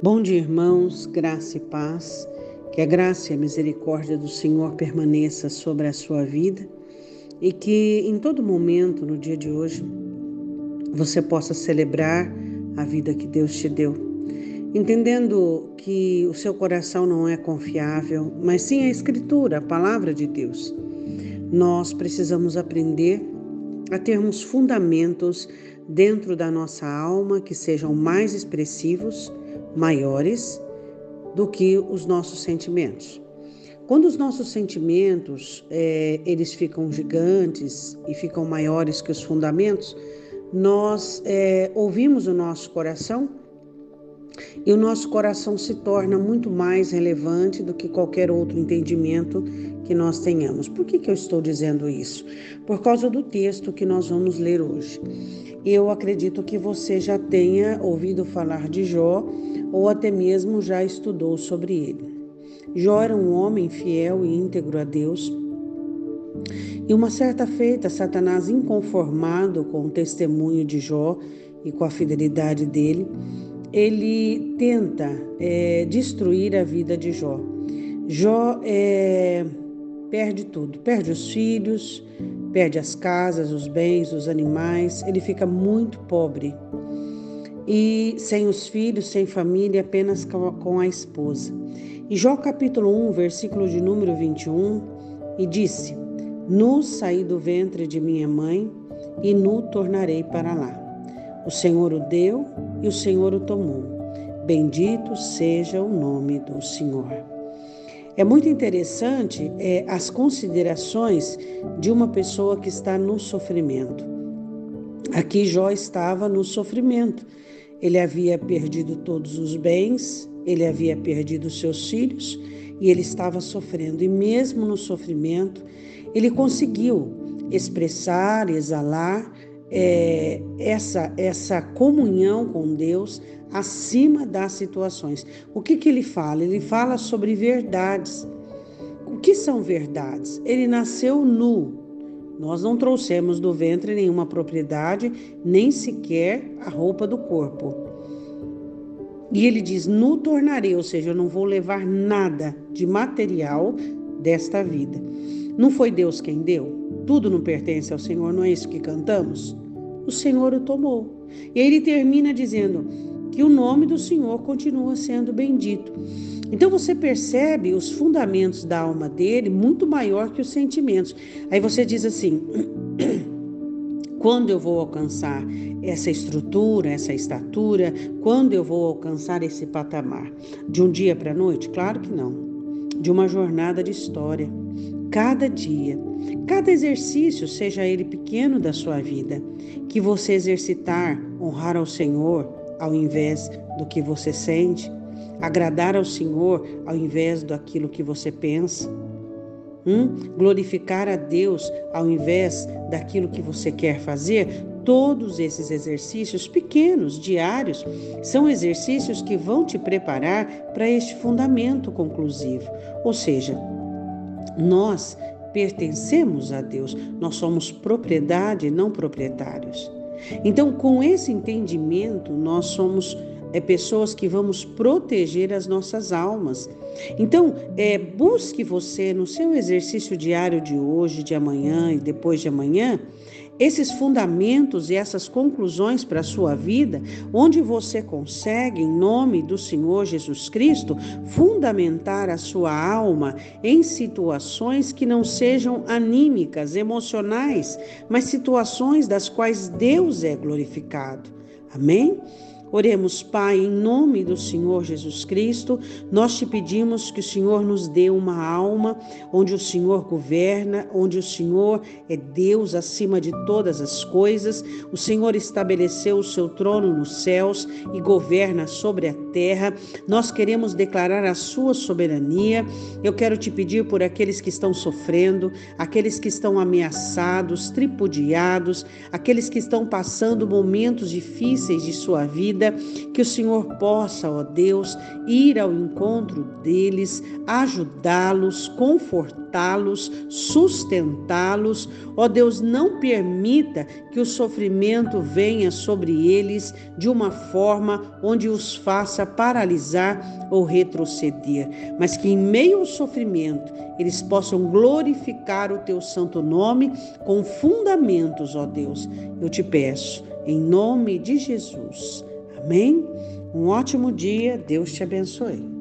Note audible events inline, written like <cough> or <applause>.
Bom dia, irmãos, graça e paz. Que a graça e a misericórdia do Senhor permaneça sobre a sua vida e que em todo momento, no dia de hoje, você possa celebrar a vida que Deus te deu. Entendendo que o seu coração não é confiável, mas sim a Escritura, a palavra de Deus. Nós precisamos aprender a termos fundamentos dentro da nossa alma que sejam mais expressivos maiores do que os nossos sentimentos. Quando os nossos sentimentos é, eles ficam gigantes e ficam maiores que os fundamentos, nós é, ouvimos o nosso coração e o nosso coração se torna muito mais relevante do que qualquer outro entendimento que nós tenhamos. Por que, que eu estou dizendo isso? Por causa do texto que nós vamos ler hoje. Eu acredito que você já tenha ouvido falar de Jó ou até mesmo já estudou sobre ele. Jó era um homem fiel e íntegro a Deus. E uma certa feita, Satanás, inconformado com o testemunho de Jó e com a fidelidade dele, ele tenta é, destruir a vida de Jó. Jó é, perde tudo, perde os filhos, perde as casas, os bens, os animais, ele fica muito pobre e sem os filhos, sem família, apenas com a esposa. E Jó capítulo 1, versículo de número 21, e disse: Nu saí do ventre de minha mãe, e nu tornarei para lá. O Senhor o deu e o Senhor o tomou. Bendito seja o nome do Senhor. É muito interessante é, as considerações de uma pessoa que está no sofrimento. Aqui Jó estava no sofrimento ele havia perdido todos os bens, ele havia perdido seus filhos e ele estava sofrendo. E mesmo no sofrimento, ele conseguiu expressar, exalar é, essa, essa comunhão com Deus acima das situações. O que, que ele fala? Ele fala sobre verdades. O que são verdades? Ele nasceu nu, nós não trouxemos do ventre nenhuma propriedade, nem sequer a roupa do corpo. E ele diz: No tornarei, ou seja, eu não vou levar nada de material desta vida. Não foi Deus quem deu? Tudo não pertence ao Senhor, não é isso que cantamos? O Senhor o tomou. E ele termina dizendo que o nome do Senhor continua sendo bendito. Então você percebe os fundamentos da alma dele muito maior que os sentimentos. Aí você diz assim: <clears throat> quando eu vou alcançar essa estrutura, essa estatura, quando eu vou alcançar esse patamar? De um dia para a noite? Claro que não. De uma jornada de história. Cada dia, cada exercício, seja ele pequeno da sua vida, que você exercitar, honrar ao Senhor ao invés do que você sente, agradar ao Senhor ao invés daquilo que você pensa. Hum? Glorificar a Deus ao invés daquilo que você quer fazer, todos esses exercícios pequenos, diários, são exercícios que vão te preparar para este fundamento conclusivo. Ou seja, nós pertencemos a Deus, nós somos propriedade, não proprietários. Então, com esse entendimento, nós somos é pessoas que vamos proteger as nossas almas. Então, é, busque você no seu exercício diário de hoje, de amanhã e depois de amanhã, esses fundamentos e essas conclusões para a sua vida, onde você consegue, em nome do Senhor Jesus Cristo, fundamentar a sua alma em situações que não sejam anímicas, emocionais, mas situações das quais Deus é glorificado. Amém? Oremos, Pai, em nome do Senhor Jesus Cristo, nós te pedimos que o Senhor nos dê uma alma onde o Senhor governa, onde o Senhor é Deus acima de todas as coisas. O Senhor estabeleceu o seu trono nos céus e governa sobre a terra. Nós queremos declarar a sua soberania. Eu quero te pedir por aqueles que estão sofrendo, aqueles que estão ameaçados, tripudiados, aqueles que estão passando momentos difíceis de sua vida que o Senhor possa, ó Deus, ir ao encontro deles, ajudá-los, confortá-los levantá-los, sustentá-los. Ó Deus, não permita que o sofrimento venha sobre eles de uma forma onde os faça paralisar ou retroceder, mas que em meio ao sofrimento eles possam glorificar o teu santo nome com fundamentos, ó Deus. Eu te peço, em nome de Jesus. Amém? Um ótimo dia, Deus te abençoe.